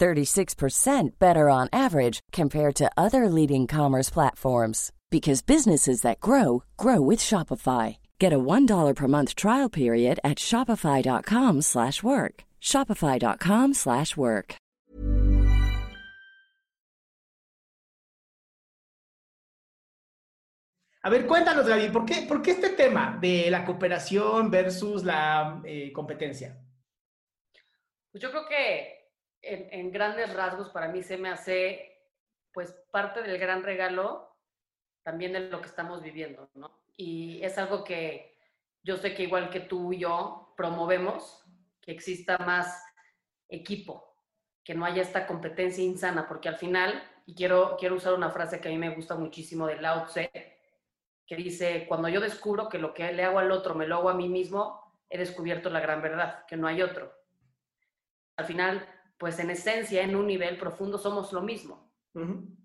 36% better on average compared to other leading commerce platforms because businesses that grow grow with Shopify. Get a $1 per month trial period at shopify.com/work. shopify.com/work. A ver, cuéntanos, Gaby, ¿por qué, por qué este tema de la cooperación versus la eh, competencia? Pues yo creo que en, en, grandes rasgos para mí se me hace pues parte del gran regalo también de lo que estamos viviendo, ¿no? Y es algo que yo sé que igual que tú y yo promovemos, que exista más equipo, que no haya esta competencia insana, porque al final, y quiero, quiero usar una frase que a mí me gusta muchísimo de Lao Tse, que dice, cuando yo descubro que lo que le hago al otro me lo hago a mí mismo, he descubierto la gran verdad, que no hay otro. Al final, pues en esencia, en un nivel profundo, somos lo mismo. Uh -huh.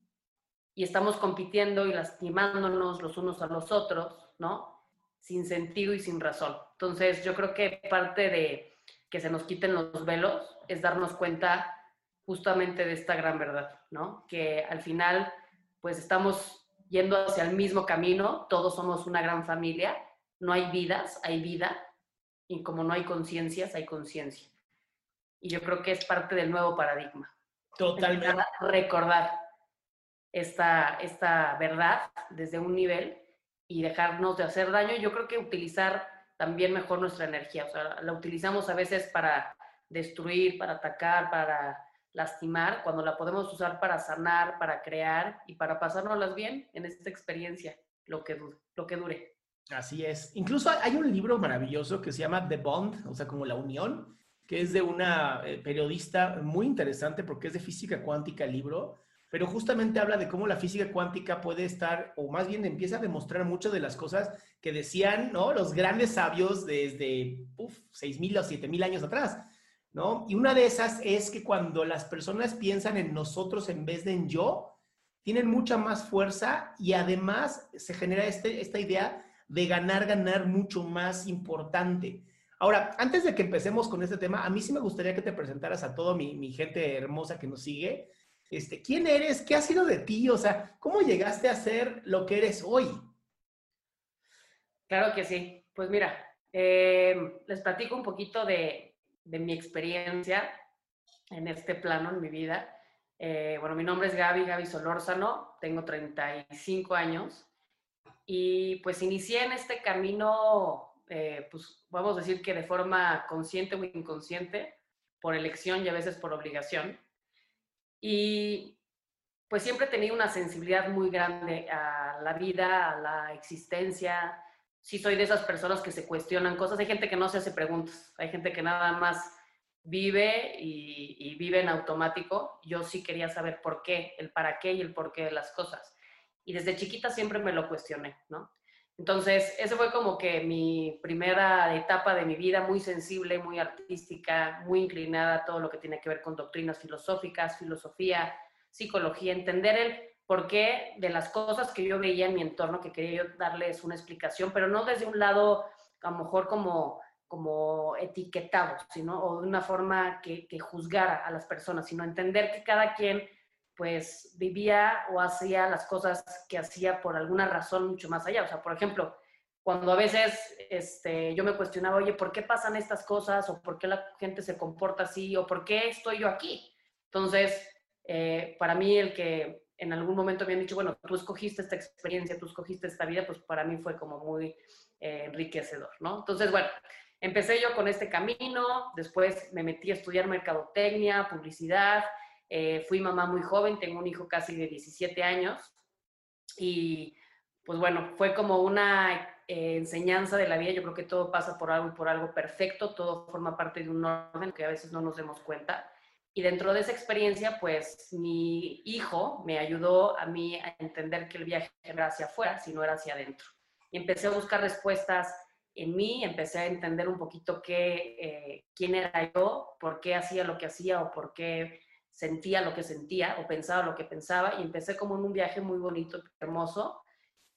Y estamos compitiendo y lastimándonos los unos a los otros, ¿no? Sin sentido y sin razón. Entonces, yo creo que parte de que se nos quiten los velos es darnos cuenta justamente de esta gran verdad, ¿no? Que al final, pues estamos yendo hacia el mismo camino, todos somos una gran familia, no hay vidas, hay vida, y como no hay conciencias, hay conciencia. Y yo creo que es parte del nuevo paradigma. Totalmente. Recordar esta, esta verdad desde un nivel y dejarnos de hacer daño. Yo creo que utilizar también mejor nuestra energía. O sea, la utilizamos a veces para destruir, para atacar, para lastimar, cuando la podemos usar para sanar, para crear y para pasárnoslas bien en esta experiencia, lo que, lo que dure. Así es. Incluso hay un libro maravilloso que se llama The Bond, o sea, como la unión, que es de una eh, periodista muy interesante porque es de física cuántica el libro, pero justamente habla de cómo la física cuántica puede estar, o más bien empieza a demostrar muchas de las cosas que decían ¿no? los grandes sabios desde uf, 6.000 o 7.000 años atrás. ¿no? Y una de esas es que cuando las personas piensan en nosotros en vez de en yo, tienen mucha más fuerza y además se genera este, esta idea de ganar, ganar mucho más importante. Ahora, antes de que empecemos con este tema, a mí sí me gustaría que te presentaras a toda mi, gente hermosa que nos sigue. Este, ¿Quién eres? ¿Qué ha sido de ti? O sea, ¿cómo llegaste a ser lo que eres hoy? Claro que sí. Pues mira, eh, les platico un poquito de, de, mi experiencia en este plano, en mi vida. Eh, bueno, mi nombre es Gaby, Gaby Solórzano, tengo 35 años y pues inicié en este camino eh, pues vamos a decir que de forma consciente o inconsciente, por elección y a veces por obligación. Y pues siempre he tenido una sensibilidad muy grande a la vida, a la existencia. Sí soy de esas personas que se cuestionan cosas. Hay gente que no se hace preguntas, hay gente que nada más vive y, y vive en automático. Yo sí quería saber por qué, el para qué y el por qué de las cosas. Y desde chiquita siempre me lo cuestioné, ¿no? Entonces, esa fue como que mi primera etapa de mi vida, muy sensible, muy artística, muy inclinada a todo lo que tiene que ver con doctrinas filosóficas, filosofía, psicología, entender el porqué de las cosas que yo veía en mi entorno, que quería yo darles una explicación, pero no desde un lado, a lo mejor como, como etiquetado, sino, o de una forma que, que juzgara a las personas, sino entender que cada quien pues vivía o hacía las cosas que hacía por alguna razón mucho más allá. O sea, por ejemplo, cuando a veces este, yo me cuestionaba, oye, ¿por qué pasan estas cosas? ¿O por qué la gente se comporta así? ¿O por qué estoy yo aquí? Entonces, eh, para mí el que en algún momento me han dicho, bueno, tú escogiste esta experiencia, tú escogiste esta vida, pues para mí fue como muy eh, enriquecedor, ¿no? Entonces, bueno, empecé yo con este camino, después me metí a estudiar mercadotecnia, publicidad, eh, fui mamá muy joven, tengo un hijo casi de 17 años y pues bueno, fue como una eh, enseñanza de la vida. Yo creo que todo pasa por algo por algo perfecto, todo forma parte de un orden que a veces no nos demos cuenta. Y dentro de esa experiencia, pues mi hijo me ayudó a mí a entender que el viaje era hacia afuera, si no era hacia adentro. Y empecé a buscar respuestas en mí, empecé a entender un poquito qué, eh, quién era yo, por qué hacía lo que hacía o por qué sentía lo que sentía o pensaba lo que pensaba y empecé como en un viaje muy bonito, hermoso.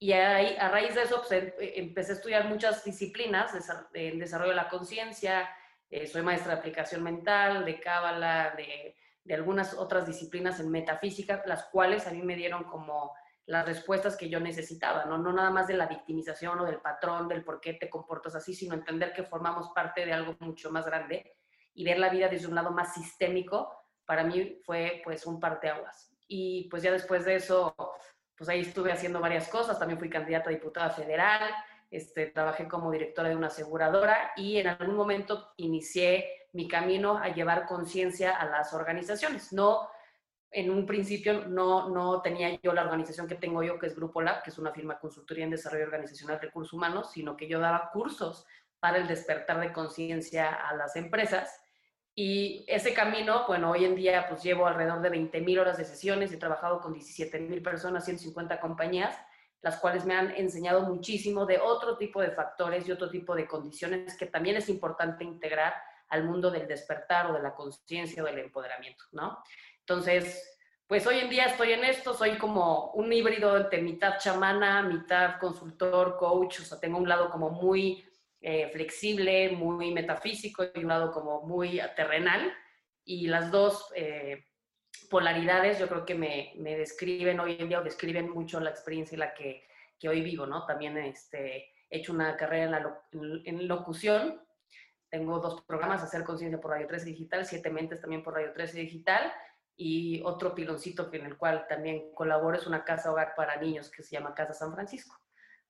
Y ahí, a raíz de eso pues, em, empecé a estudiar muchas disciplinas en desarrollo de la conciencia, eh, soy maestra de aplicación mental, de cábala, de, de, algunas otras disciplinas en metafísica, las cuales a mí me dieron como las respuestas que yo necesitaba, ¿no? no nada más de la victimización o del patrón, del por qué te comportas así, sino entender que formamos parte de algo mucho más grande y ver la vida desde un lado más sistémico para mí fue pues un parteaguas. Y pues ya después de eso, pues ahí estuve haciendo varias cosas, también fui candidata a diputada federal, este, trabajé como directora de una aseguradora y en algún momento inicié mi camino a llevar conciencia a las organizaciones. No, en un principio no, no tenía yo la organización que tengo yo, que es Grupo Lab, que es una firma consultoría en desarrollo organizacional de recursos humanos, sino que yo daba cursos para el despertar de conciencia a las empresas y ese camino, bueno, hoy en día pues llevo alrededor de 20.000 horas de sesiones, he trabajado con 17.000 personas, 150 compañías, las cuales me han enseñado muchísimo de otro tipo de factores y otro tipo de condiciones que también es importante integrar al mundo del despertar o de la conciencia o del empoderamiento, ¿no? Entonces, pues hoy en día estoy en esto, soy como un híbrido entre mitad chamana, mitad consultor, coach, o sea, tengo un lado como muy eh, flexible, muy metafísico y un lado como muy terrenal. Y las dos eh, polaridades yo creo que me, me, describen hoy en día o describen mucho la experiencia en la que, que hoy vivo, ¿no? También este, he hecho una carrera en, la, en locución. Tengo dos programas, Hacer Conciencia por Radio 13 Digital, Siete Mentes también por Radio 13 Digital y otro piloncito en el cual también colaboro es una casa hogar para niños que se llama Casa San Francisco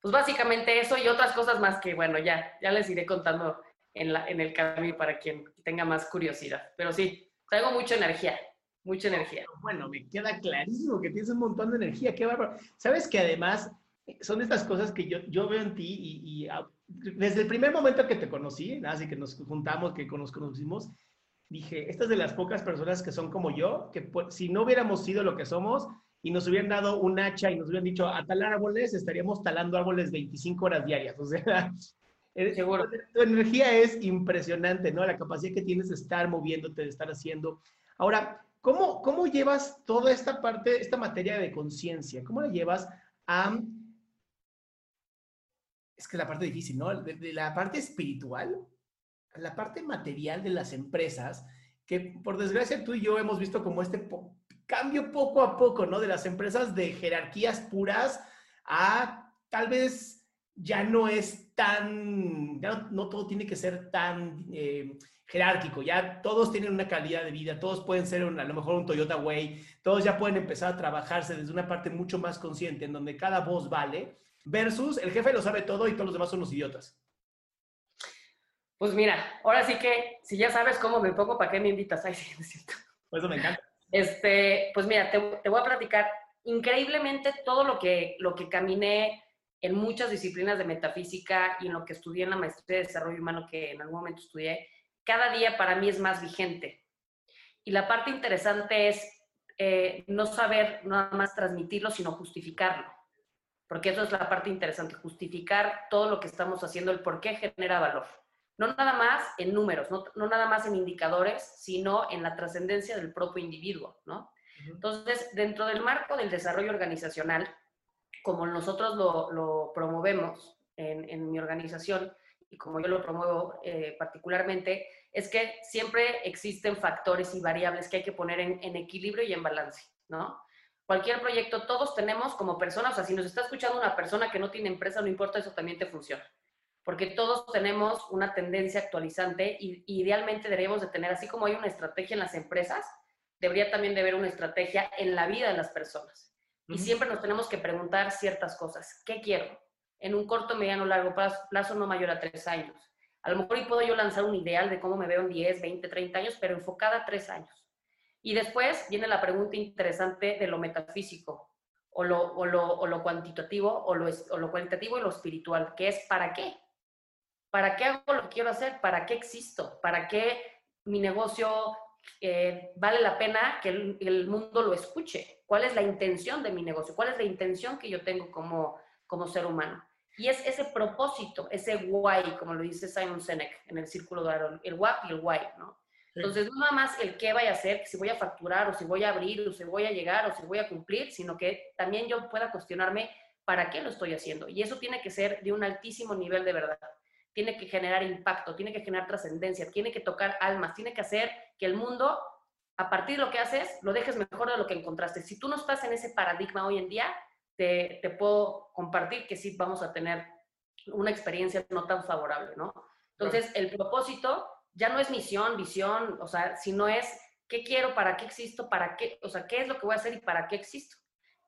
pues básicamente eso y otras cosas más que, bueno, ya, ya les iré contando en, la, en el camino para quien tenga más curiosidad. Pero sí, traigo mucha energía, mucha energía. Bueno, me queda clarísimo que tienes un montón de energía, qué bárbaro. Sabes que además eh, son estas cosas que yo, yo veo en ti y, desde el primer momento que te conocí, así que nos juntamos, que nos conocimos, dije, estas de las pocas personas que son como yo, que si no hubiéramos sido lo que somos, y nos hubieran dado un hacha y nos hubieran dicho a talar árboles, estaríamos talando árboles 25 horas diarias. O sea, Seguro. tu energía es impresionante, ¿no? La capacidad que tienes de estar moviéndote, de estar haciendo. Ahora, ¿cómo, cómo llevas toda esta parte, esta materia de conciencia? ¿Cómo la llevas a... Es que la parte difícil, ¿no? De, la parte espiritual la parte material de las empresas, que por desgracia tú y yo hemos visto como este cambio poco a poco, ¿no? De las empresas de jerarquías puras a tal vez ya no es tan, ya no, todo tiene que ser tan eh, jerárquico, ya todos tienen una calidad de vida, todos pueden ser a lo mejor un Toyota Way, todos ya pueden empezar a trabajarse desde una parte mucho más consciente, en donde cada voz vale, versus el jefe lo sabe todo y todos los demás son los idiotas. Pues mira, ahora sí que, si ya sabes cómo me pongo, ¿para qué me invitas? Ay, sí, es cierto. Pues eso me encanta. Este, pues mira, te, voy a platicar increíblemente todo lo que, lo que caminé en muchas disciplinas de metafísica y en lo que estudié en la maestría de desarrollo humano que en algún momento estudié, cada día para mí es más vigente. Y la parte interesante es eh, no saber nada más transmitirlo, sino justificarlo. Porque eso es la parte interesante, justificar todo lo que estamos haciendo, el por qué genera valor no nada más en números, no, nada más en indicadores, sino en la trascendencia del propio individuo, ¿no? Entonces, dentro del marco del desarrollo organizacional, como nosotros lo, promovemos en, mi organización y como yo lo promuevo eh, particularmente, es que siempre existen factores y variables que hay que poner en, equilibrio y en balance. ¿no? Cualquier proyecto, todos tenemos como personas, o sea, si nos está escuchando una persona que no tiene empresa, no importa, eso también te funciona. Porque todos tenemos una tendencia actualizante y idealmente deberíamos de tener, así como hay una estrategia en las empresas, debería también de haber una estrategia en la vida de las personas. Y siempre nos tenemos que preguntar ciertas cosas. ¿Qué quiero? En un corto, mediano, largo plazo, no mayor a tres años. A lo mejor y puedo yo lanzar un ideal de cómo me veo en 10, 20, 30 años, pero enfocada a tres años. Y después viene la pregunta interesante de lo metafísico, o lo, o lo, o lo cuantitativo, o lo, o lo cualitativo y lo espiritual, que es ¿para qué? ¿Para qué hago lo que quiero hacer? ¿Para qué existo? ¿Para qué mi negocio eh, vale la pena que el, el, mundo lo escuche? ¿Cuál es la intención de mi negocio? ¿Cuál es la intención que yo tengo como, como ser humano? Y es ese propósito, ese why, como lo dice Simon Sinek en el círculo de Aaron, el what y el why, ¿no? Entonces, no nada más el qué vaya a hacer, si voy a facturar o si voy a abrir o si voy a llegar o si voy a cumplir, sino que también yo pueda cuestionarme para qué lo estoy haciendo. Y eso tiene que ser de un altísimo nivel de verdad. Tiene que generar impacto, tiene que generar trascendencia, tiene que tocar almas, tiene que hacer que el mundo, a partir de lo que haces, lo dejes mejor de lo que encontraste. Si tú no estás en ese paradigma hoy en día, te, te puedo compartir que sí vamos a tener una experiencia no tan favorable, ¿no? Entonces, el propósito ya no es misión, visión, o sea, sino es qué quiero, para qué existo, para qué, o sea, qué es lo que voy a hacer y para qué existo.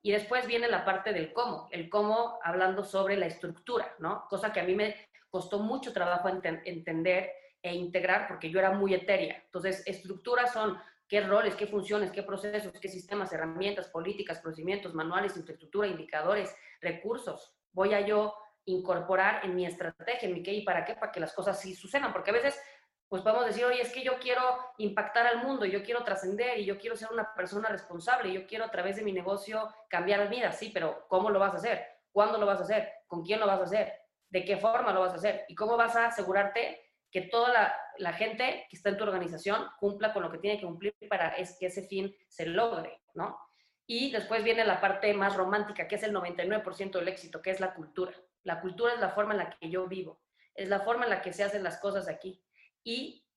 Y después viene la parte del cómo, el cómo hablando sobre la estructura, ¿no? Cosa que a mí me costó mucho trabajo entender e integrar porque yo era muy etérea. Entonces, estructuras son qué roles, qué funciones, qué procesos, qué sistemas, herramientas, políticas, procedimientos, manuales, infraestructura, indicadores, recursos. Voy a yo incorporar en mi estrategia, en mi qué y para qué, para que las cosas sí sucedan, porque a veces pues podemos decir, oye, es que yo quiero impactar al mundo, yo quiero trascender y yo quiero ser una persona responsable, yo quiero a través de mi negocio cambiar vidas, sí, pero ¿cómo lo vas a hacer? ¿Cuándo lo vas a hacer? ¿Con quién lo vas a hacer? ¿De qué forma lo vas a hacer? ¿Y cómo vas a asegurarte que toda la, gente que está en tu organización cumpla con lo que tiene que cumplir para es que ese fin se logre, ¿no? Y después viene la parte más romántica, que es el 99% del éxito, que es la cultura. La cultura es la forma en la que yo vivo, es la forma en la que se hacen las cosas aquí y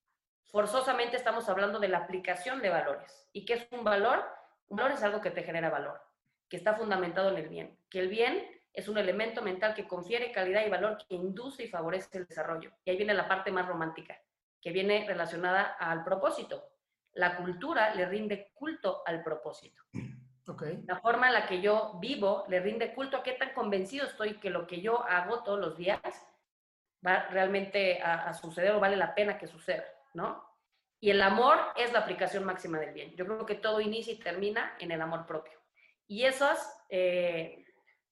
forzosamente estamos hablando de la aplicación de valores. ¿Y qué es un valor? Un valor es algo que te genera valor, que está fundamentado en el bien, que el bien es un elemento mental que confiere calidad y valor, que induce y favorece el desarrollo. Y ahí viene la parte más romántica, que viene relacionada al propósito. La cultura le rinde culto al propósito. Okay. La forma en la que yo vivo le rinde culto a qué tan convencido estoy que lo que yo hago todos los días va realmente a, suceder o vale la pena que suceda, ¿no? Y el amor es la aplicación máxima del bien. Yo creo que todo inicia y termina en el amor propio. Y esos, eh,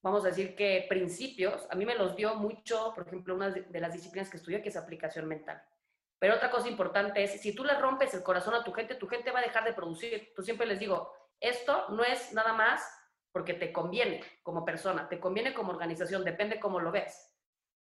vamos a decir que principios, a mí me los dio mucho, por ejemplo, una de las disciplinas que estudié, que es aplicación mental. Pero otra cosa importante es, si tú le rompes el corazón a tu gente, tu gente va a dejar de producir. Yo siempre les digo, esto no es nada más porque te conviene como persona, te conviene como organización, depende cómo lo ves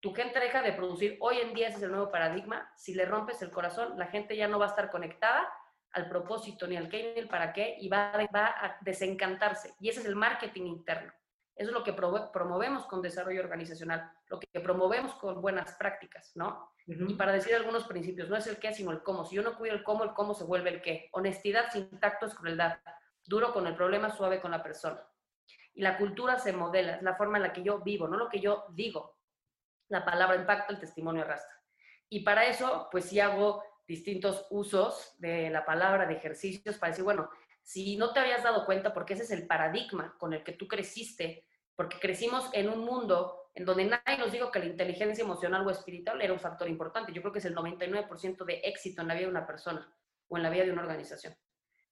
tu gente deja de producir. Hoy en día ese es el nuevo paradigma. Si le rompes el corazón, la gente ya no va a estar conectada al propósito, ni al qué, ni al para qué, y va, va a desencantarse. Y ese es el marketing interno. Eso es lo que promovemos con desarrollo organizacional, lo que promovemos con buenas prácticas, ¿no? Y para decir algunos principios, no es el qué, sino el cómo. Si yo no cuido el cómo, el cómo se vuelve el qué. Honestidad sin tacto es crueldad. Duro con el problema, suave con la persona. Y la cultura se modela, es la forma en la que yo vivo, no lo que yo digo la palabra impacta, el testimonio arrastra. Y para eso, pues sí hago distintos usos de la palabra, de ejercicios, para decir, bueno, si no te habías dado cuenta, porque ese es el paradigma con el que tú creciste, porque crecimos en un mundo en donde nadie nos dijo que la inteligencia emocional o espiritual era un factor importante. Yo creo que es el 99% de éxito en la vida de una persona o en la vida de una organización.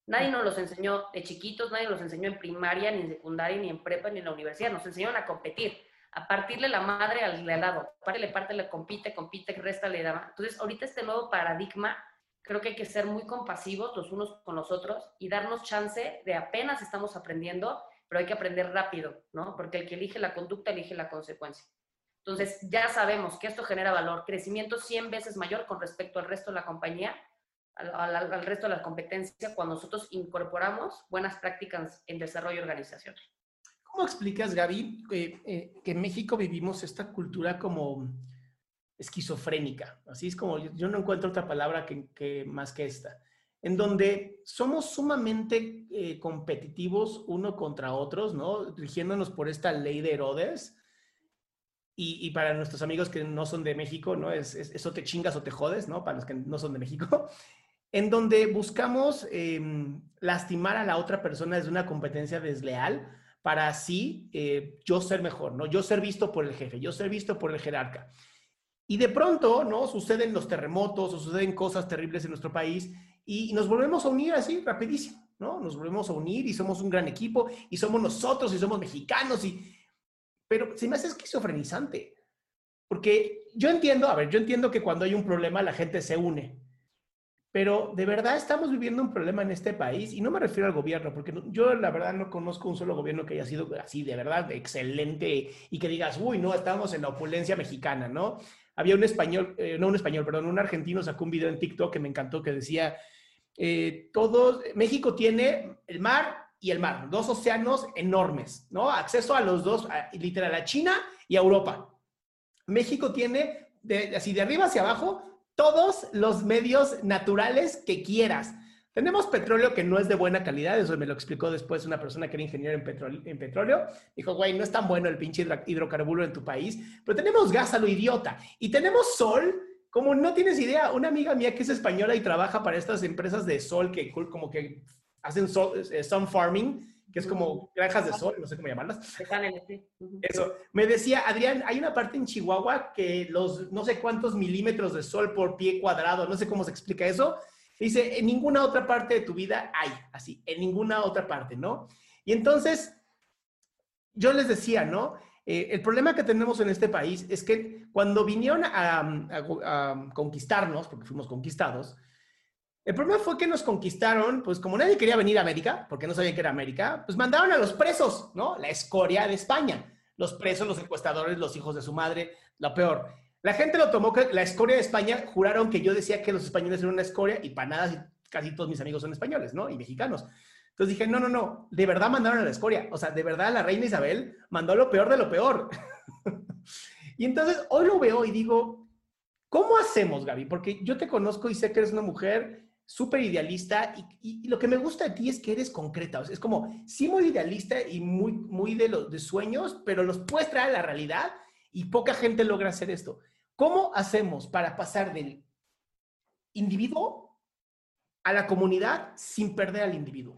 Nadie nos los enseñó de chiquitos, nadie los enseñó en primaria, ni en secundaria, ni en prepa, ni en la universidad. Nos enseñaron a competir a partirle la madre al, al lado, parte parte, le compite, compite, resta, le da. Entonces, ahorita este nuevo paradigma, creo que hay que ser muy compasivos los unos con los otros y darnos chance de apenas estamos aprendiendo, pero hay que aprender rápido, ¿no? Porque el que elige la conducta elige la consecuencia. Entonces, ya sabemos que esto genera valor, crecimiento 100 veces mayor con respecto al resto de la compañía, al, resto de la competencia, cuando nosotros incorporamos buenas prácticas en desarrollo organizacional. ¿Cómo explicas, Gaby, eh, que en México vivimos esta cultura como esquizofrénica? Así es como yo no encuentro otra palabra que, más que esta. En donde somos sumamente eh, competitivos uno contra otros, ¿no? Rigiéndonos por esta ley de Herodes. Y, para nuestros amigos que no son de México, ¿no? Es, eso te chingas o te jodes, ¿no? Para los que no son de México. En donde buscamos em, lastimar a la otra persona desde una competencia desleal para así eh, yo ser mejor, ¿no? Yo ser visto por el jefe, yo ser visto por el jerarca. Y de pronto, ¿no? Suceden los terremotos o suceden cosas terribles en nuestro país y, nos volvemos a unir así rapidísimo, ¿no? Nos volvemos a unir y somos un gran equipo y somos nosotros y somos mexicanos y... Pero se me hace esquizofrenizante. Porque yo entiendo, a ver, yo entiendo que cuando hay un problema la gente se une, pero de verdad estamos viviendo un problema en este país y no me refiero al gobierno, porque yo la verdad no conozco un solo gobierno que haya sido así de verdad excelente y que digas, uy, no, estamos en la opulencia mexicana, ¿no? Había un español, eh, no un español, perdón, un argentino sacó un video en TikTok que me encantó que decía, eh, todos, México tiene el mar y el mar, dos océanos enormes, ¿no? Acceso a los dos, literal, a China y a Europa. México tiene, de, así de arriba hacia abajo, todos los medios naturales que quieras. Tenemos petróleo que no es de buena calidad, eso me lo explicó después una persona que era ingeniero en, petróleo. En. Dijo, güey, no es tan bueno el pinche hidrocarburo en tu país, pero tenemos gas a lo idiota. Y tenemos sol, como no tienes idea. Una amiga mía que es española y trabaja para estas empresas de sol que como que hacen eh, sun farming, que es como granjas de sol, no sé cómo llamarlas. Eso. Me decía, Adrián, hay una parte en Chihuahua que los no sé cuántos milímetros de sol por pie cuadrado, no sé cómo se explica eso. Dice, en ninguna otra parte de tu vida hay, así, en ninguna otra parte, ¿no? Y entonces, yo les decía, ¿no? Eh, el problema que tenemos en este país es que cuando vinieron a conquistarnos, porque fuimos conquistados, el problema fue que nos conquistaron, pues como nadie quería venir a América, porque no sabían que era América, pues mandaron a los presos, ¿no? La escoria de España. Los presos, los secuestradores, los hijos de su madre, lo peor. La gente lo tomó que la escoria de España, juraron que yo decía que los españoles eran una escoria y para nada casi todos mis amigos son españoles, ¿no? Y mexicanos. Entonces dije, no, no, no, de verdad mandaron a la escoria. O sea, de verdad la reina Isabel mandó lo peor de lo peor. y entonces hoy lo veo y digo, ¿cómo hacemos, Gaby? Porque yo te conozco y sé que eres una mujer súper idealista y, lo que me gusta de ti es que eres concreta. es como, sí muy idealista y muy, muy de los de sueños, pero los puedes traer a la realidad y poca gente logra hacer esto. ¿Cómo hacemos para pasar del individuo a la comunidad sin perder al individuo?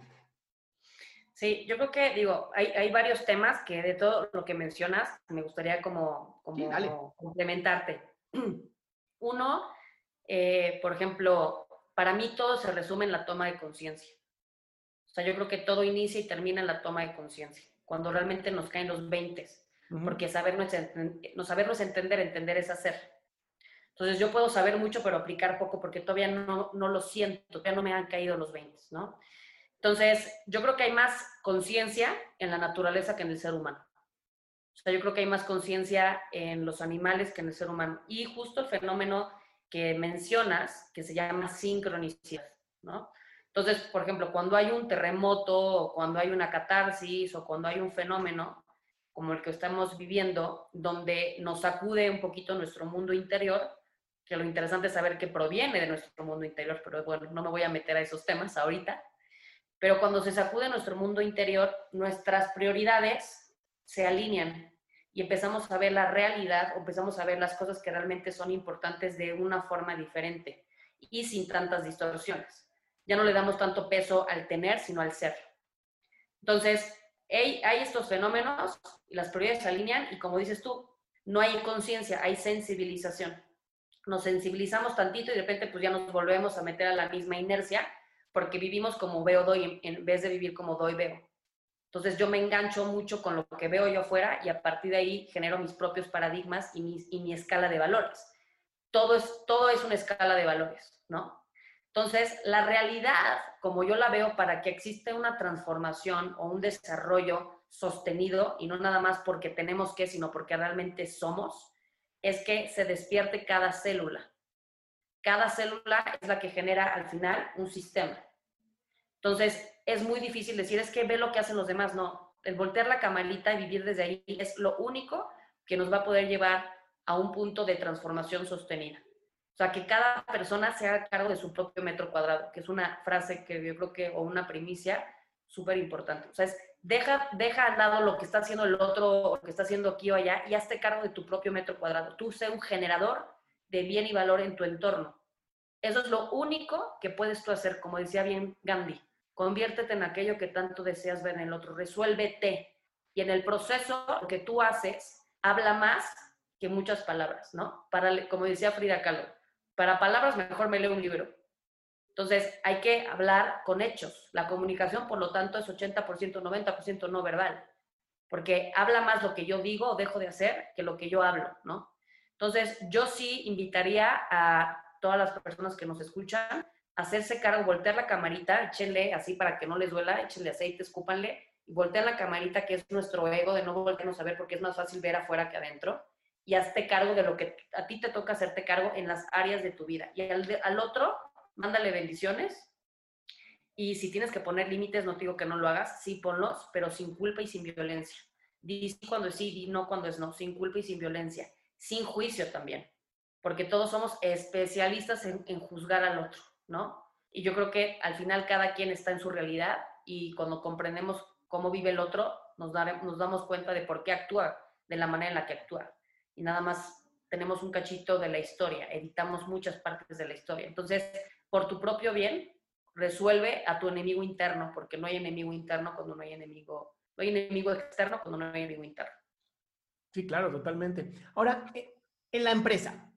Sí, yo creo que, digo, hay, hay varios temas que de todo lo que mencionas me gustaría como, como complementarte. Uno, eh, por ejemplo, para mí todo se resume en la toma de conciencia. O sea, yo creo que todo inicia y termina en la toma de conciencia, cuando realmente nos caen los 20, porque sabernos, no sabernos entender, entender es hacer. Entonces yo puedo saber mucho, pero aplicar poco porque todavía no, no lo siento, todavía no me han caído los 20, ¿no? Entonces, yo creo que hay más conciencia en la naturaleza que en el ser humano. O sea, yo creo que hay más conciencia en los animales que en el ser humano. Y justo el fenómeno que mencionas, que se llama sincronicidad, ¿no? Entonces, por ejemplo, cuando hay un terremoto, o cuando hay una catarsis, o cuando hay un fenómeno como el que estamos viviendo, donde nos sacude un poquito nuestro mundo interior, que lo interesante es saber qué proviene de nuestro mundo interior, pero bueno, no me voy a meter a esos temas ahorita, pero cuando se sacude nuestro mundo interior, nuestras prioridades se alinean y empezamos a ver la realidad o empezamos a ver las cosas que realmente son importantes de una forma diferente y sin tantas distorsiones. Ya no le damos tanto peso al tener, sino al ser. Entonces, hay, estos fenómenos y las prioridades se alinean y como dices tú, no hay conciencia, hay sensibilización. Nos sensibilizamos tantito y de repente pues ya nos volvemos a meter a la misma inercia porque vivimos como veo, doy, en vez de vivir como doy, veo. Entonces yo me engancho mucho con lo que veo yo afuera y a partir de ahí genero mis propios paradigmas y mi, escala de valores. Todo es, todo es una escala de valores, ¿no? Entonces, la realidad, como yo la veo, para que exista una transformación o un desarrollo sostenido, y no nada más porque tenemos que, sino porque realmente somos, es que se despierte cada célula. Cada célula es la que genera al final un sistema. Entonces, es muy difícil decir, es que ve lo que hacen los demás. No, el voltear la camarita y vivir desde ahí es lo único que nos va a poder llevar a un punto de transformación sostenida. O sea, que cada persona se haga cargo de su propio metro cuadrado, que es una frase que yo creo que, o una primicia súper importante. O sea, es deja, deja al lado lo que está haciendo el otro, lo que está haciendo aquí o allá, y hazte cargo de tu propio metro cuadrado. Tú sé un generador de bien y valor en tu entorno. Eso es lo único que puedes tú hacer, como decía bien Gandhi. Conviértete en aquello que tanto deseas ver en el otro. Resuélvete. Y en el proceso, lo que tú haces habla más que muchas palabras, ¿no? Para, como decía Frida Kahlo, para palabras mejor me leo un libro. Entonces, hay que hablar con hechos. La comunicación, por lo tanto, es 80%, 90% no verbal, porque habla más lo que yo digo o dejo de hacer que lo que yo hablo, ¿no? Entonces, yo sí invitaría a todas las personas que nos escuchan a hacerse cargo, voltear la camarita, échenle así para que no les duela, échenle aceite, escúpanle, y voltear la camarita, que es nuestro ego, de no voltearnos a ver porque es más fácil ver afuera que adentro y hazte cargo de lo que a ti te toca hacerte cargo en las áreas de tu vida. Y al, otro, mándale bendiciones. Y si tienes que poner límites, no digo que no lo hagas, sí ponlos, pero sin culpa y sin violencia. Di sí cuando es sí, di no cuando es no, sin culpa y sin violencia, sin juicio también, porque todos somos especialistas en, juzgar al otro, ¿no? Y yo creo que al final cada quien está en su realidad y cuando comprendemos cómo vive el otro, nos, nos damos cuenta de por qué actúa de la manera en la que actúa y nada más tenemos un cachito de la historia, editamos muchas partes de la historia. Entonces, por tu propio bien, resuelve a tu enemigo interno, porque no hay enemigo interno cuando no hay enemigo, no hay enemigo externo cuando no hay enemigo interno. Sí, claro, totalmente. Ahora, eh, en la empresa,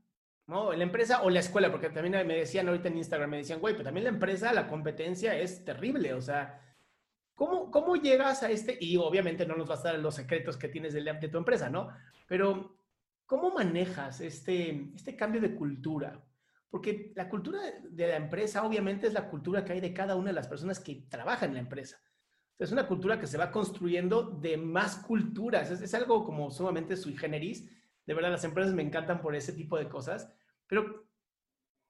¿no? En la empresa o la escuela, porque también me decían ahorita en Instagram, me decían, güey, pero también la empresa, la competencia es terrible, o sea, ¿cómo, cómo llegas a este? Y obviamente no nos vas a dar los secretos que tienes de, de tu empresa, ¿no? Pero ¿Cómo manejas este, este cambio de cultura? Porque la cultura de la empresa obviamente es la cultura que hay de cada una de las personas que trabajan en la empresa. Es una cultura que se va construyendo de más culturas. Es, algo como sumamente sui generis. De verdad, las empresas me encantan por ese tipo de cosas. Pero,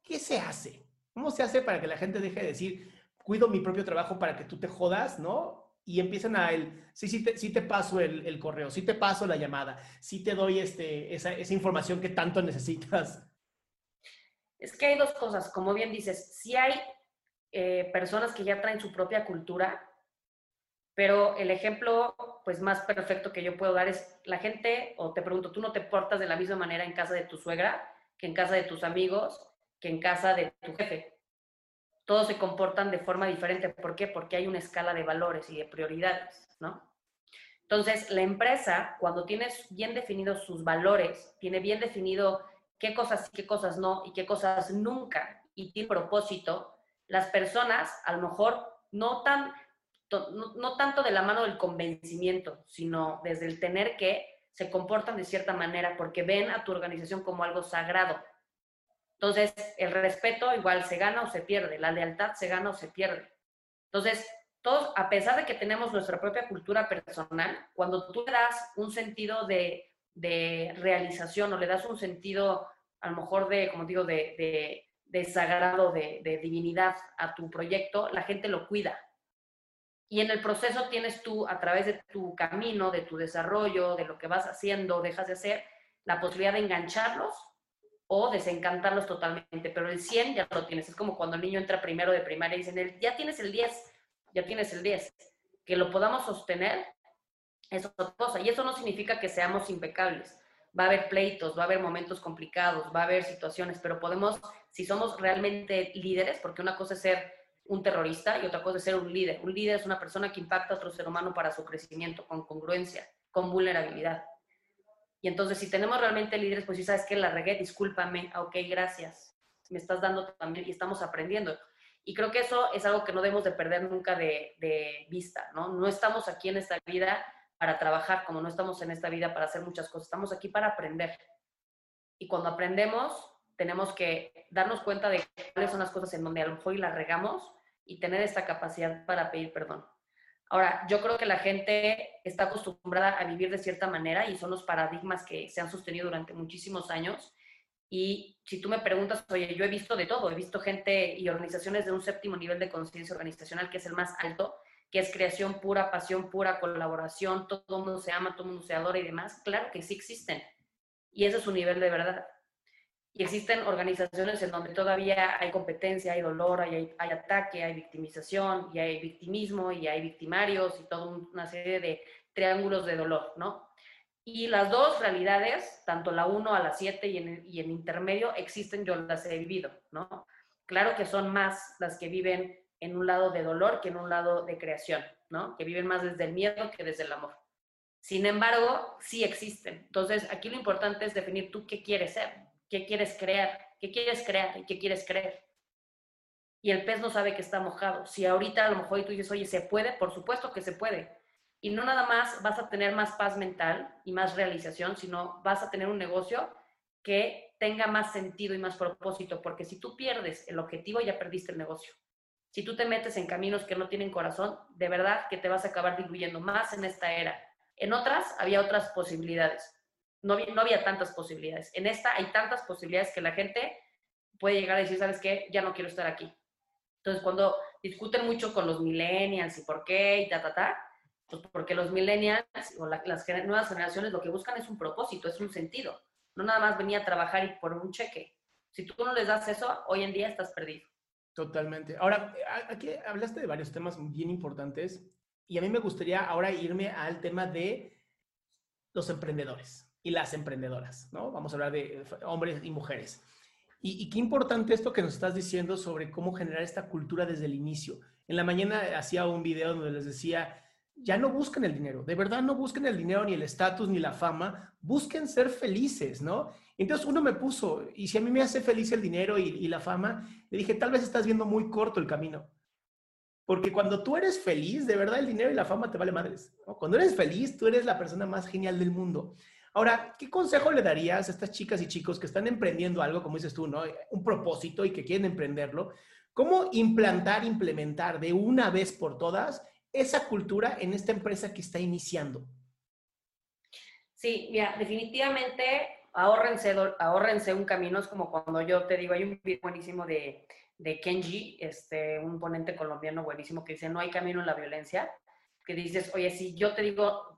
¿qué se hace? ¿Cómo se hace para que la gente deje de decir, cuido mi propio trabajo para que tú te jodas, ¿no? y empiezan a el, sí, sí te, sí te paso el, el, correo, sí te paso la llamada, sí te doy este, esa, esa, información que tanto necesitas. Es que hay dos cosas, como bien dices, sí hay eh, personas que ya traen su propia cultura, pero el ejemplo pues más perfecto que yo puedo dar es la gente, o te pregunto, tú no te portas de la misma manera en casa de tu suegra, que en casa de tus amigos, que en casa de tu jefe todos se comportan de forma diferente. ¿Por qué? Porque hay una escala de valores y de prioridades, ¿no? Entonces, la empresa, cuando tiene bien definidos sus valores, tiene bien definido qué cosas sí, qué cosas no y qué cosas nunca, y tiene propósito, las personas a lo mejor no, tan, no, tanto de la mano del convencimiento, sino desde el tener que, se comportan de cierta manera porque ven a tu organización como algo sagrado, entonces, el respeto igual se gana o se pierde, la lealtad se gana o se pierde. Entonces, todos, a pesar de que tenemos nuestra propia cultura personal, cuando tú le das un sentido de, realización o le das un sentido, a lo mejor de, como digo, de, de sagrado, de, divinidad a tu proyecto, la gente lo cuida. Y en el proceso tienes tú, a través de tu camino, de tu desarrollo, de lo que vas haciendo, dejas de hacer, la posibilidad de engancharlos o desencantarlos totalmente, pero el 100 ya lo tienes. Es como cuando el niño entra primero de primaria y dicen, ya tienes el 10, ya tienes el 10. Que lo podamos sostener es otra cosa. Y eso no significa que seamos impecables. Va a haber pleitos, va a haber momentos complicados, va a haber situaciones, pero podemos, si somos realmente líderes, porque una cosa es ser un terrorista y otra cosa es ser un líder. Un líder es una persona que impacta a otro ser humano para su crecimiento, con congruencia, con vulnerabilidad. Y entonces, si tenemos realmente líderes, pues si sabes que la regué, discúlpame, ah, ok, gracias, me estás dando también y estamos aprendiendo. Y creo que eso es algo que no debemos de perder nunca de, de, vista, ¿no? No estamos aquí en esta vida para trabajar, como no estamos en esta vida para hacer muchas cosas, estamos aquí para aprender. Y cuando aprendemos, tenemos que darnos cuenta de cuáles son las cosas en donde a lo mejor la regamos y tener esta capacidad para pedir perdón. Ahora, yo creo que la gente está acostumbrada a vivir de cierta manera y son los paradigmas que se han sostenido durante muchísimos años. Y si tú me preguntas, oye, yo he visto de todo, he visto gente y organizaciones de un séptimo nivel de conciencia organizacional, que es el más alto, que es creación pura, pasión pura, colaboración, todo el mundo se ama, todo el mundo se adora y demás. Claro que sí existen. Y ese es su nivel de verdad. Y existen organizaciones en donde todavía hay competencia, hay dolor, hay, ataque, hay victimización, y hay victimismo, y hay victimarios, y toda una serie de triángulos de dolor, ¿no? Y las dos realidades, tanto la 1 a la 7 y en, y en intermedio, existen, yo las he vivido, ¿no? Claro que son más las que viven en un lado de dolor que en un lado de creación, ¿no? Que viven más desde el miedo que desde el amor. Sin embargo, sí existen. Entonces, aquí lo importante es definir tú qué quieres ser, qué quieres crear, qué quieres crear y qué quieres creer. Y el pez no sabe que está mojado. Si ahorita a lo mejor tú dices, oye, ¿se puede? Por supuesto que se puede. Y no nada más vas a tener más paz mental y más realización, sino vas a tener un negocio que tenga más sentido y más propósito, porque si tú pierdes el objetivo, ya perdiste el negocio. Si tú te metes en caminos que no tienen corazón, de verdad que te vas a acabar diluyendo más en esta era. En otras había otras posibilidades. No había, no había tantas posibilidades. En esta hay tantas posibilidades que la gente puede llegar a decir, ¿sabes qué? Ya no quiero estar aquí. Entonces, cuando discuten mucho con los millennials y por qué y ta, ta, ta, pues porque los millennials o las nuevas generaciones lo que buscan es un propósito, es un sentido. No nada más venía a trabajar y por un cheque. Si tú no les das eso, hoy en día estás perdido. Totalmente. Ahora, aquí hablaste de varios temas bien importantes y a mí me gustaría ahora irme al tema de los emprendedores y las emprendedoras, ¿no? Vamos a hablar de eh, hombres y mujeres. Y, qué importante esto que nos estás diciendo sobre cómo generar esta cultura desde el inicio. En la mañana hacía un video donde les decía, ya no busquen el dinero, de verdad no busquen el dinero, ni el estatus, ni la fama, busquen ser felices, ¿no? Entonces uno me puso, y si a mí me hace feliz el dinero y, la fama, le dije, tal vez estás viendo muy corto el camino. Porque cuando tú eres feliz, de verdad el dinero y la fama te vale madres. Cuando eres feliz, tú eres la persona más genial del mundo. Ahora, ¿qué consejo le darías a estas chicas y chicos que están emprendiendo algo, como dices tú, ¿no? Un propósito y que quieren emprenderlo? ¿Cómo implantar, implementar de una vez por todas esa cultura en esta empresa que está iniciando? Sí, mira, definitivamente ahórrense, ahórrense un camino. Es como cuando yo te digo, hay un video buenísimo de, de Kenji, este, un ponente colombiano buenísimo que dice, no hay camino en la violencia. Que dices, oye, si yo te digo,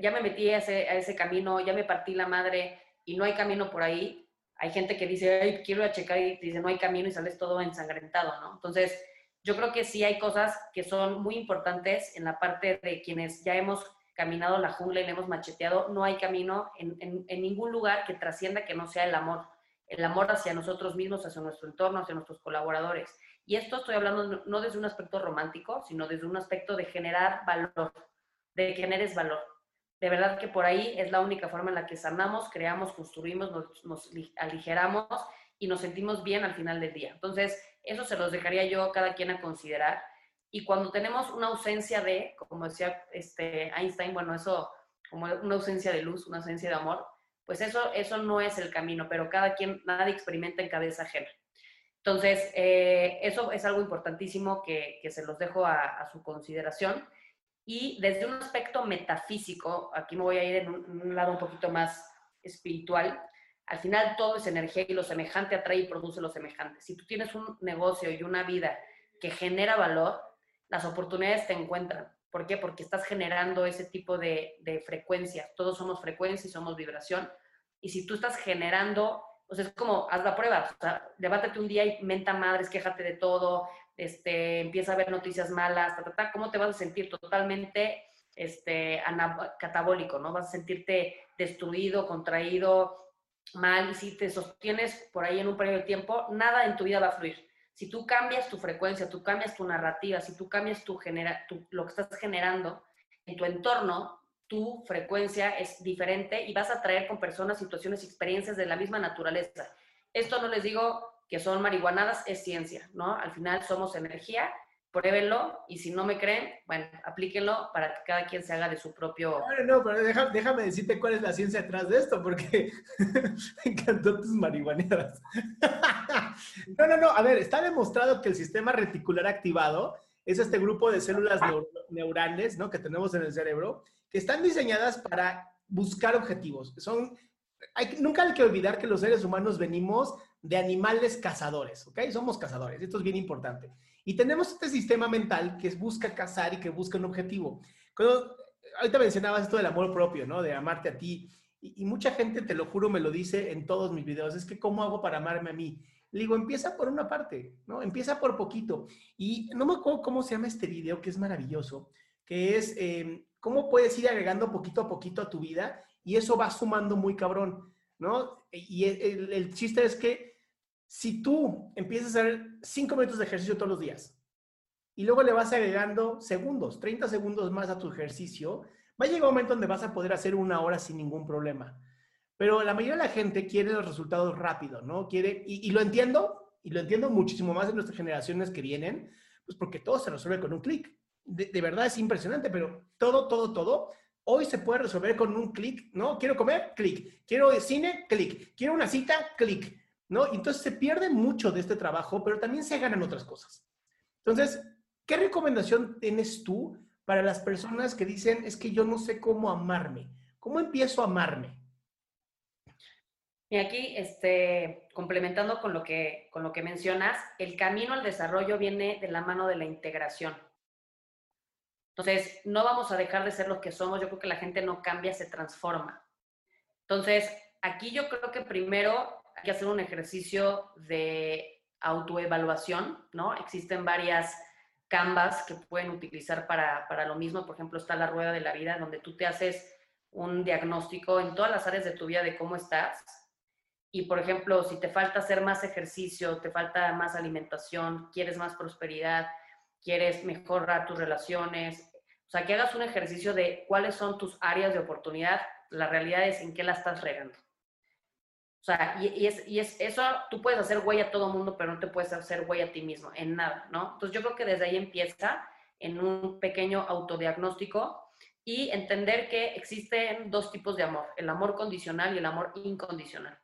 ya me metí a ese, a ese camino, ya me partí la madre y no hay camino por ahí, hay gente que dice, ay, quiero ir a checar y te dice, no hay camino y sales todo ensangrentado, ¿no? Entonces, yo creo que sí hay cosas que son muy importantes en la parte de quienes ya hemos caminado la jungla y le hemos macheteado. No hay camino en, en, ningún lugar que trascienda que no sea el amor. El amor hacia nosotros mismos, hacia nuestro entorno, hacia nuestros colaboradores. Y esto estoy hablando no desde un aspecto romántico, sino desde un aspecto de generar valor, de que generes valor. De verdad que por ahí es la única forma en la que sanamos, creamos, construimos, nos, nos aligeramos y nos sentimos bien al final del día. Entonces, eso se los dejaría yo a cada quien a considerar. Y cuando tenemos una ausencia de, como decía este Einstein, bueno, eso como una ausencia de luz, una ausencia de amor, pues eso, eso no es el camino, pero cada quien, nadie experimenta en cabeza ajena. Entonces, eh, eso es algo importantísimo que, que se los dejo a, a, su consideración. Y desde un aspecto metafísico, aquí me voy a ir en un, en lado un poquito más espiritual, al final todo es energía y lo semejante atrae y produce lo semejante. Si tú tienes un negocio y una vida que genera valor, las oportunidades te encuentran. ¿Por qué? Porque estás generando ese tipo de, de frecuencia. Todos somos frecuencia y somos vibración. Y si tú estás generando, pues es como, haz la prueba. O sea, un día y menta madres, quéjate de todo, este, empieza a ver noticias malas, ¿cómo te vas a sentir? Totalmente este, catabólico, ¿no? Vas a sentirte destruido, contraído, mal y si te sostienes por ahí en un periodo de tiempo, nada en tu vida va a fluir. Si tú cambias tu frecuencia, tú cambias tu narrativa, si tú cambias tu, genera, lo que estás generando en tu entorno, tu frecuencia es diferente y vas a traer con personas, situaciones, experiencias de la misma naturaleza. Esto no les digo que son marihuanadas, es ciencia, ¿no? Al final somos energía pruébenlo y si no me creen, bueno, aplíquenlo para que cada quien se haga de su propio... No, no, pero déjame, decirte cuál es la ciencia detrás de esto, porque me encantó tus marihuaneadas. no, no, no, a ver, está demostrado que el sistema reticular activado es este grupo de células neurales, ¿no? Que tenemos en el cerebro, que están diseñadas para buscar objetivos. Son, hay, nunca hay que olvidar que los seres humanos venimos de animales cazadores, ¿ok? Somos cazadores, esto es bien importante. Y tenemos este sistema mental que busca cazar y que busca un objetivo. Cuando, ahorita mencionabas esto del amor propio, ¿no? De amarte a ti. Y, mucha gente, te lo juro, me lo dice en todos mis videos, es que ¿cómo hago para amarme a mí? Le digo, empieza por una parte, ¿no? Empieza por poquito. Y no me acuerdo cómo se llama este video, que es maravilloso, que es em, cómo puedes ir agregando poquito a poquito a tu vida y eso va sumando muy cabrón, ¿no? Y el, el chiste es que si tú empiezas a hacer cinco minutos de ejercicio todos los días y luego le vas agregando segundos, 30 segundos más a tu ejercicio, va a llegar un momento donde vas a poder hacer una hora sin ningún problema. Pero la mayoría de la gente quiere los resultados rápidos, ¿no? Quiere, y, lo entiendo, y lo entiendo muchísimo más en nuestras generaciones que vienen, pues porque todo se resuelve con un clic. De, de, verdad es impresionante, pero todo, todo, todo, hoy se puede resolver con un clic, ¿no? Quiero comer, clic. Quiero cine, clic. Quiero una cita, clic. ¿No? Entonces se pierde mucho de este trabajo, pero también se ganan otras cosas. Entonces, ¿qué recomendación tienes tú para las personas que dicen, es que yo no sé cómo amarme. ¿Cómo empiezo a amarme? Y aquí, este, complementando con lo, que, con lo que mencionas, el camino al desarrollo viene de la mano de la integración. Entonces, no vamos a dejar de ser lo que somos. Yo creo que la gente no cambia, se transforma. Entonces, aquí yo creo que primero que hacer un ejercicio de autoevaluación, ¿no? Existen varias canvas que pueden utilizar para, para lo mismo. Por ejemplo, está la rueda de la vida, donde tú te haces un diagnóstico en todas las áreas de tu vida de cómo estás. Y, por ejemplo, si te falta hacer más ejercicio, te falta más alimentación, quieres más prosperidad, quieres mejorar tus relaciones, o sea, que hagas un ejercicio de cuáles son tus áreas de oportunidad, la realidad es en qué la estás regando. O sea, y, es, y es eso, tú puedes hacer güey a todo mundo, pero no te puedes hacer güey a ti mismo, en nada, ¿no? Entonces yo creo que desde ahí empieza en un pequeño autodiagnóstico y entender que existen dos tipos de amor, el amor condicional y el amor incondicional.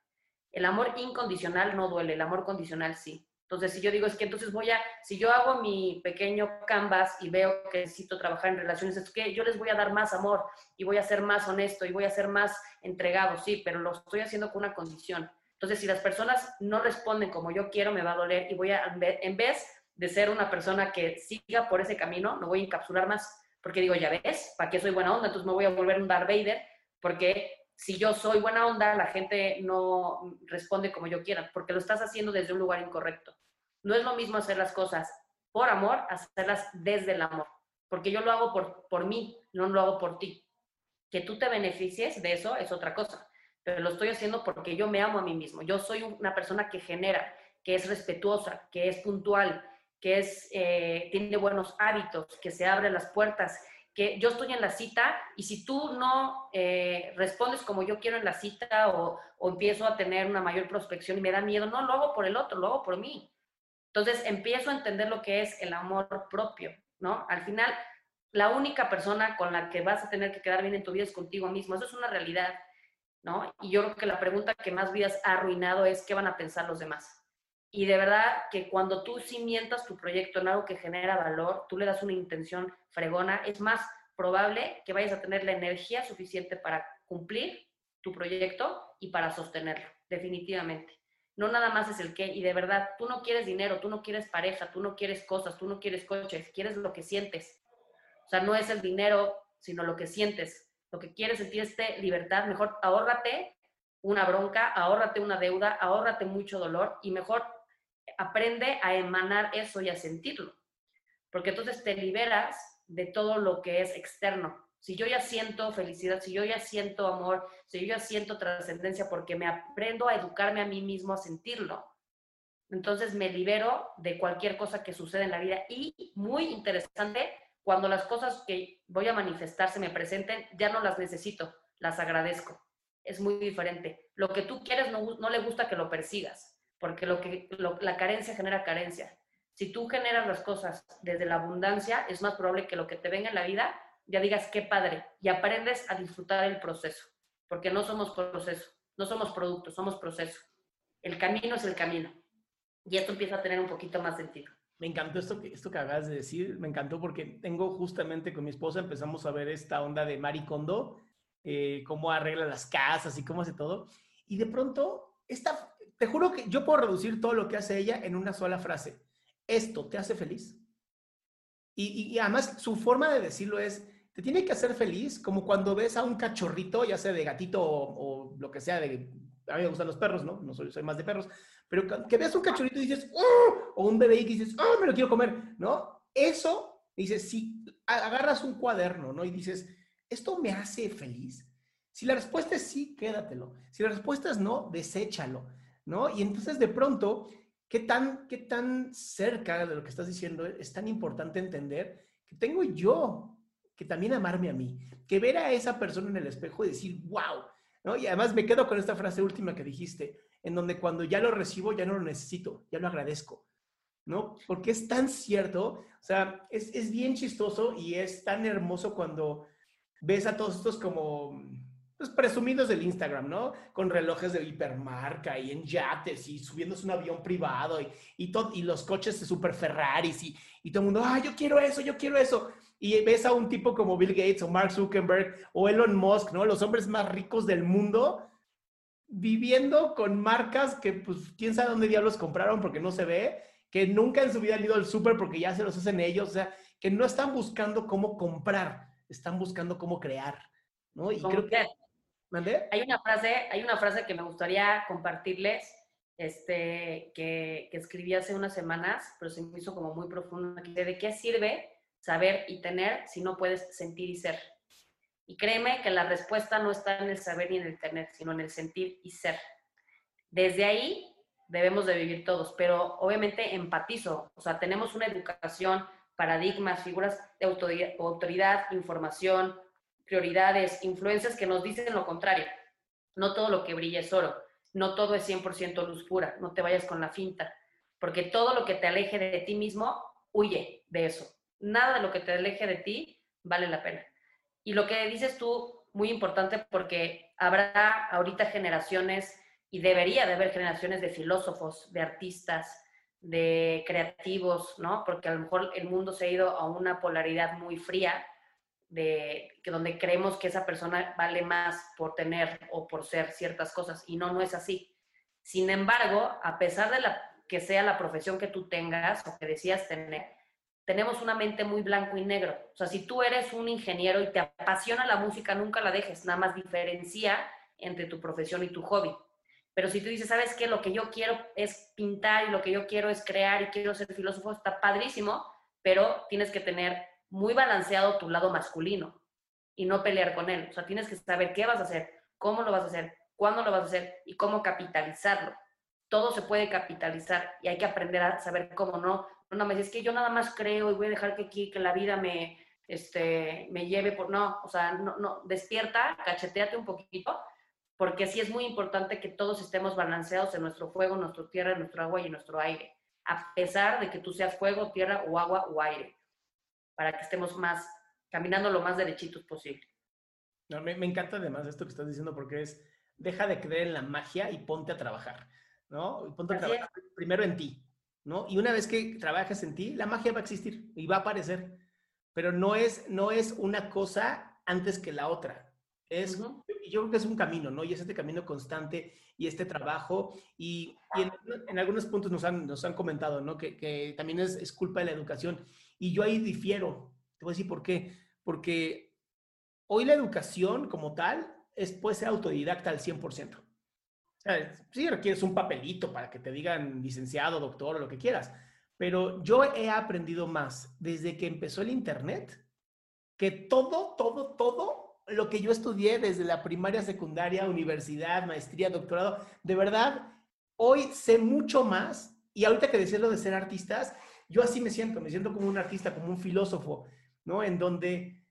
El amor incondicional no duele, el amor condicional sí. Entonces, si yo digo, es que entonces voy a, si yo hago mi pequeño canvas y veo que necesito trabajar en relaciones, es que yo les voy a dar más amor y voy a ser más honesto y voy a ser más entregado, sí, pero lo estoy haciendo con una condición. Entonces, si las personas no responden como yo quiero, me va a doler y voy a, en vez de ser una persona que siga por ese camino, me voy a encapsular más, porque digo, ya ves, ¿para qué soy buena onda? Entonces me voy a volver un Darth Vader, porque si yo soy buena onda, la gente no responde como yo quiera, porque lo estás haciendo desde un lugar incorrecto. No es lo mismo hacer las cosas por amor, hacerlas desde el amor, porque yo lo hago por, por mí, no lo hago por ti. Que tú te beneficies de eso es otra cosa, pero lo estoy haciendo porque yo me amo a mí mismo. Yo soy una persona que genera, que es respetuosa, que es puntual, que es, eh, tiene buenos hábitos, que se abre las puertas, que yo estoy en la cita y si tú no eh, respondes como yo quiero en la cita o, o, empiezo a tener una mayor prospección y me da miedo, no, lo hago por el otro, lo hago por mí. Entonces empiezo a entender lo que es el amor propio, ¿no? Al final, la única persona con la que vas a tener que quedar bien en tu vida es contigo mismo. Eso es una realidad, ¿no? Y yo creo que la pregunta que más vidas ha arruinado es qué van a pensar los demás. Y de verdad que cuando tú cimientas tu proyecto en algo que genera valor, tú le das una intención fregona, es más probable que vayas a tener la energía suficiente para cumplir tu proyecto y para sostenerlo, definitivamente no nada más es el qué, y de verdad, tú no quieres dinero, tú no quieres pareja, tú no quieres cosas, tú no quieres coches, quieres lo que sientes. O sea, no es el dinero, sino lo que sientes. Lo que quieres sentir es libertad, mejor ahórrate una bronca, ahórrate una deuda, ahórrate mucho dolor y mejor aprende a emanar eso y a sentirlo. Porque entonces te liberas de todo lo que es externo si yo ya siento felicidad, si yo ya siento amor, si yo ya siento trascendencia porque me aprendo a educarme a mí mismo a sentirlo, entonces me libero de cualquier cosa que suceda en la vida. Y muy interesante, cuando las cosas que voy a manifestar se me presenten, ya no las necesito, las agradezco. Es muy diferente. Lo que tú quieres no, no le gusta que lo persigas, porque lo que, la carencia genera carencia. Si tú generas las cosas desde la abundancia, es más probable que lo que te venga en la vida ya digas qué padre y aprendes a disfrutar el proceso, porque no somos proceso, no somos productos, somos proceso. El camino es el camino. Y esto empieza a tener un poquito más sentido. Me encantó esto que, esto que acabas de decir, me encantó porque tengo justamente con mi esposa empezamos a ver esta onda de Marie Kondo, eh, cómo arregla las casas y cómo hace todo. Y de pronto, esta, te juro que yo puedo reducir todo lo que hace ella en una sola frase. ¿Esto te hace feliz? y además su forma de decirlo es, te tiene que hacer feliz, como cuando ves a un cachorrito, ya sea de gatito o, lo que sea, a mí me gustan los perros, ¿no? No soy, soy más de perros, pero que veas un cachorrito y dices, ¡Oh! o un bebé y dices, ¡oh, me lo quiero comer! ¿No? Eso, dices, si agarras un cuaderno, ¿no? Y dices, ¿esto me hace feliz? Si la respuesta es sí, quédatelo. Si la respuesta es no, deséchalo, Y entonces de pronto, ¿qué tan, qué tan cerca de lo que estás diciendo es tan importante entender que tengo yo que también amarme a mí, que ver a esa persona en el espejo y decir, wow, ¿no? Y además me quedo con esta frase última que dijiste, en donde cuando ya lo recibo, ya no lo necesito, ya lo agradezco, ¿no? Porque es tan cierto, o sea, es, es bien chistoso y es tan hermoso cuando ves a todos estos como pues, presumidos del Instagram, ¿no? Con relojes de hipermarca y en yates y subiéndose un avión privado y, y, y los coches de super Ferraris y, y todo el mundo, ah, yo quiero eso, yo quiero eso y ves a un tipo como Bill Gates o Mark Zuckerberg o Elon Musk, ¿no? Los hombres más ricos del mundo viviendo con marcas que, pues, quién sabe dónde diablos compraron porque no se ve, que nunca en su vida han ido al súper porque ya se los hacen ellos, o sea, que no están buscando cómo comprar, están buscando cómo crear, ¿no? Y creo que... ¿Mandé? Hay una frase, hay una frase que me gustaría compartirles, este, que, que escribí hace unas semanas, pero se me hizo como muy profunda, ¿de qué sirve saber y tener si no puedes sentir y ser. Y créeme que la respuesta no está en el saber ni en el tener, sino en el sentir y ser. Desde ahí debemos de vivir todos, pero obviamente empatizo, o sea, tenemos una educación, paradigmas, figuras de autoridad, información, prioridades, influencias que nos dicen lo contrario. No todo lo que brilla es oro, no todo es 100% luz pura, no te vayas con la finta, porque todo lo que te aleje de ti mismo, huye de eso nada de lo que te aleje de ti vale la pena. Y lo que dices tú, muy importante porque habrá ahorita generaciones y debería de haber generaciones de filósofos, de artistas, de creativos, ¿no? Porque a lo mejor el mundo se ha ido a una polaridad muy fría, de que donde creemos que esa persona vale más por tener o por ser ciertas cosas y no, no es así. Sin embargo, a pesar de la, que sea la profesión que tú tengas o que decías tener, tenemos una mente muy blanco y negro. O sea, si tú eres un ingeniero y te apasiona la música, nunca la dejes, nada más diferencia entre tu profesión y tu hobby. Pero si tú dices, ¿sabes qué? Lo que yo quiero es pintar y lo que yo quiero es crear y quiero ser filósofo, está padrísimo, pero tienes que tener muy balanceado tu lado masculino y no pelear con él. O sea, tienes que saber qué vas a hacer, cómo lo vas a hacer, cuándo lo vas a hacer y cómo capitalizarlo. Todo se puede capitalizar y hay que aprender a saber cómo no no me es que yo nada más creo y voy a dejar que aquí, que la vida me, este, me lleve por, no, o sea, no, no, despierta, cacheteate un poquito, porque sí es muy importante que todos estemos balanceados en nuestro fuego, nuestra tierra, nuestro agua y nuestro aire, a pesar de que tú seas fuego, tierra o agua o aire, para que estemos más, caminando lo más derechitos posible. No, me, me encanta además esto que estás diciendo porque es, deja de creer en la magia y ponte a trabajar, ¿no? Y ponte a trabajar primero en ti, ¿no? Y una vez que trabajes en ti, la magia va a existir y va a aparecer, pero no es, no es una cosa antes que la otra. Es, Yo creo que es un camino, ¿no? Y es este camino constante y este trabajo. Y, en, algunos puntos nos han, nos han comentado, ¿no? Que, también es, es, culpa de la educación. Y yo ahí difiero. Te voy a decir por qué. Porque hoy la educación como tal es, puede ser autodidacta al 100% sí requieres un papelito para que te digan licenciado, doctor o lo que quieras, pero yo he aprendido más desde que empezó el Internet que todo, todo, todo lo que yo estudié desde la primaria, secundaria, universidad, maestría, doctorado, de verdad, hoy sé mucho más y ahorita que decías de ser artistas, yo así me siento, me siento como un artista, como un filósofo, ¿no? En donde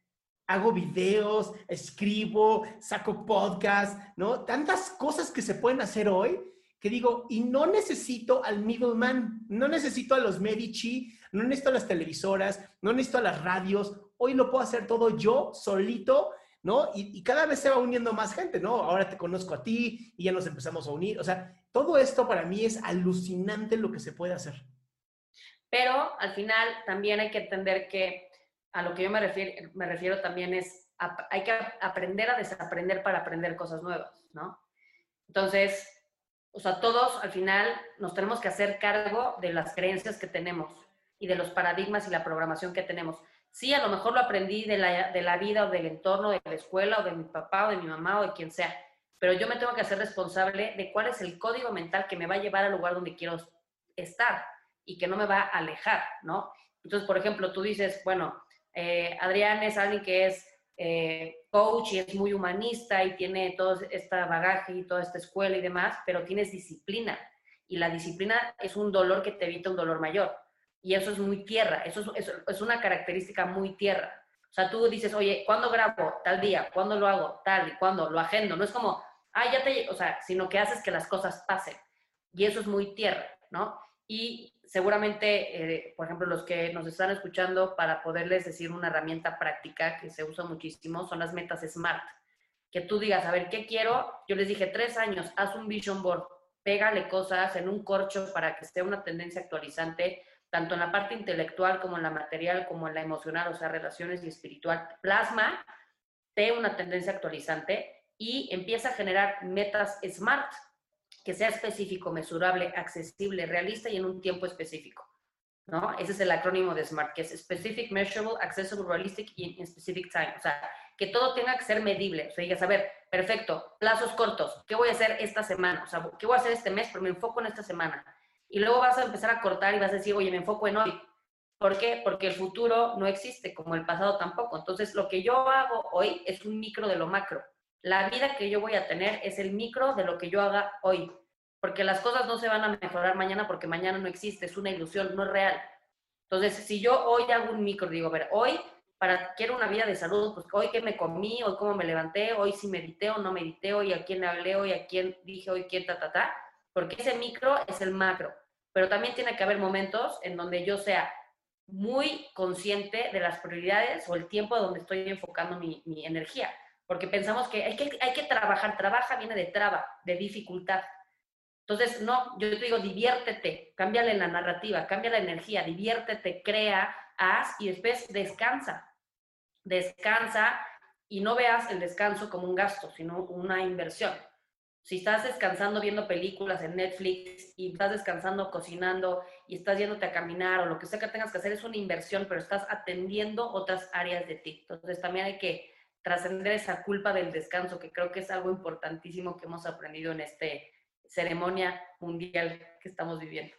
hago videos, escribo, saco podcast, ¿no? Tantas cosas que se pueden hacer hoy que digo, y no necesito al middleman, no necesito a los Medici, no necesito a las televisoras, no necesito a las radios, hoy lo puedo hacer todo yo, solito, ¿no? Y, cada vez se va uniendo más gente, ¿no? Ahora te conozco a ti y ya nos empezamos a unir, o sea, todo esto para mí es alucinante lo que se puede hacer. Pero al final también hay que entender que a lo que yo me refiero, también es, hay que aprender a desaprender para aprender cosas nuevas, ¿no? Entonces, o sea, todos al final nos tenemos que hacer cargo de las creencias que tenemos y de los paradigmas y la programación que tenemos. Sí, a lo mejor lo aprendí de la, de la vida o del entorno, de la escuela o de mi papá o de mi mamá o de quien sea, pero yo me tengo que hacer responsable de cuál es el código mental que me va a llevar al lugar donde quiero estar y que no me va a alejar, ¿no? Entonces, por ejemplo, tú dices, bueno, eh, Adrián es alguien que es eh, coach y es muy humanista y tiene todo este bagaje y toda esta escuela y demás, pero tienes disciplina. Y la disciplina es un dolor que te evita un dolor mayor. Y eso es muy tierra, eso es, una característica muy tierra. O sea, tú dices, oye, ¿cuándo grabo? Tal día, ¿cuándo lo hago? Tal y cuándo, lo agendo. No es como, ah, ya te, o sea, sino que haces que las cosas pasen. Y eso es muy tierra, ¿no? Y seguramente, eh, por ejemplo, los que nos están escuchando, para poderles decir una herramienta práctica que se usa muchísimo, son las metas SMART. Que tú digas, a ver, ¿qué quiero? Yo les dije, tres años, haz un vision board, pégale cosas en un corcho para que sea una tendencia actualizante, tanto en la parte intelectual como en la material, como en la emocional, o sea, relaciones y espiritual. Plasma, te una tendencia actualizante y empieza a generar metas SMART que sea específico, mesurable, accesible, realista y en un tiempo específico. ¿no? Ese es el acrónimo de SMART, que es Specific, Measurable, Accessible, Realistic y in Specific Time. O sea, que todo tenga que ser medible. O sea, digas, a ver, perfecto, plazos cortos, ¿qué voy a hacer esta semana? O sea, ¿qué voy a hacer este mes? Pero me enfoco en esta semana. Y luego vas a empezar a cortar y vas a decir, oye, me enfoco en hoy. ¿Por qué? Porque el futuro no existe, como el pasado tampoco. Entonces, lo que yo hago hoy es un micro de lo macro. La vida que yo voy a tener es el micro de lo que yo haga hoy, porque las cosas no se van a mejorar mañana porque mañana no existe, es una ilusión, no es real. Entonces, si yo hoy hago un micro, digo, a ver, hoy para quiero una vida de salud, pues hoy qué me comí, hoy cómo me levanté, hoy si medité o no medité, hoy a quién le hablé, hoy a quién dije, hoy quién, ta, ta, ta, porque ese micro es el macro. Pero también tiene que haber momentos en donde yo sea muy consciente de las prioridades o el tiempo donde estoy enfocando mi, mi energía porque pensamos que hay, que hay que trabajar, trabaja viene de traba, de dificultad. Entonces, no, yo te digo, diviértete, cámbiale la narrativa, cambia la energía, diviértete, crea, haz y después descansa. Descansa y no veas el descanso como un gasto, sino una inversión. Si estás descansando viendo películas en Netflix y estás descansando cocinando y estás yéndote a caminar o lo que sea que tengas que hacer, es una inversión, pero estás atendiendo otras áreas de ti. Entonces, también hay que trascender esa culpa del descanso, que creo que es algo importantísimo que hemos aprendido en esta ceremonia mundial que estamos viviendo.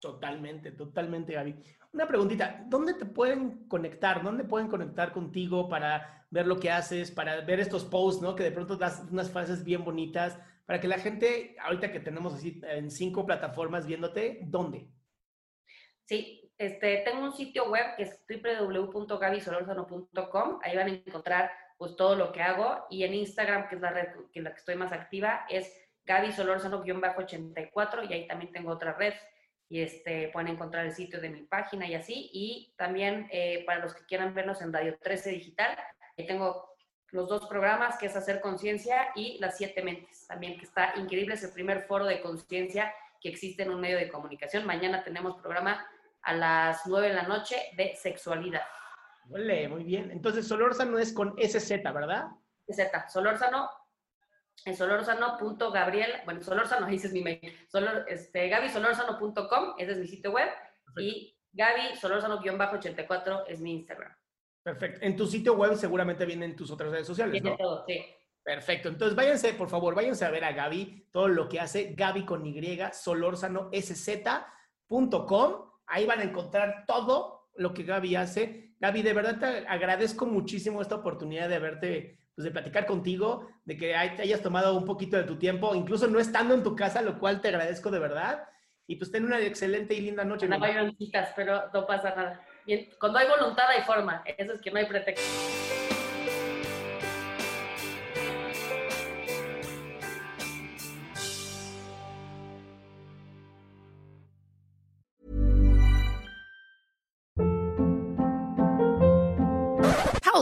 Totalmente, totalmente, Gaby. Una preguntita, ¿dónde te pueden conectar? ¿Dónde pueden conectar contigo para ver lo que haces, para ver estos posts, ¿no? Que de pronto das unas frases bien bonitas, para que la gente, ahorita que tenemos así en cinco plataformas viéndote, ¿dónde? Sí, este, tengo un sitio web que es www.gabisolorzano.com. Ahí van a encontrar pues todo lo que hago. Y en Instagram, que es la red en la que estoy más activa, es Gaby 84 y ahí también tengo otra red. Y este, pueden encontrar el sitio de mi página y así. Y también eh, para los que quieran vernos en Radio 13 Digital, ahí tengo los dos programas, que es Hacer Conciencia y Las Siete Mentes, también que está increíble, es el primer foro de conciencia que existe en un medio de comunicación. Mañana tenemos programa a las 9 de la noche de sexualidad. Ole, muy bien. Entonces, Solórzano es con SZ, ¿verdad? Z, Solórzano, en solórzano.gabriel, bueno, Solórzano, ahí es mi mail, Solor, este, gabisolórzano.com, ese es mi sitio web, y Gaby Solórzano-84 es mi Instagram. Perfecto. En tu sitio web seguramente vienen tus otras redes sociales, ¿no? todo, sí. Perfecto. Entonces, váyanse, por favor, váyanse a ver a Gaby, todo lo que hace Gaby con Y, solórzanosz.com Ahí van a encontrar todo lo que Gaby hace. Gaby, de verdad te agradezco muchísimo esta oportunidad de verte, pues de platicar contigo, de que te hayas tomado un poquito de tu tiempo, incluso no estando en tu casa, lo cual te agradezco de verdad. Y pues ten una excelente y linda noche. No hay citas, pero no pasa nada. cuando hay voluntad hay forma. Eso es que no hay pretexto.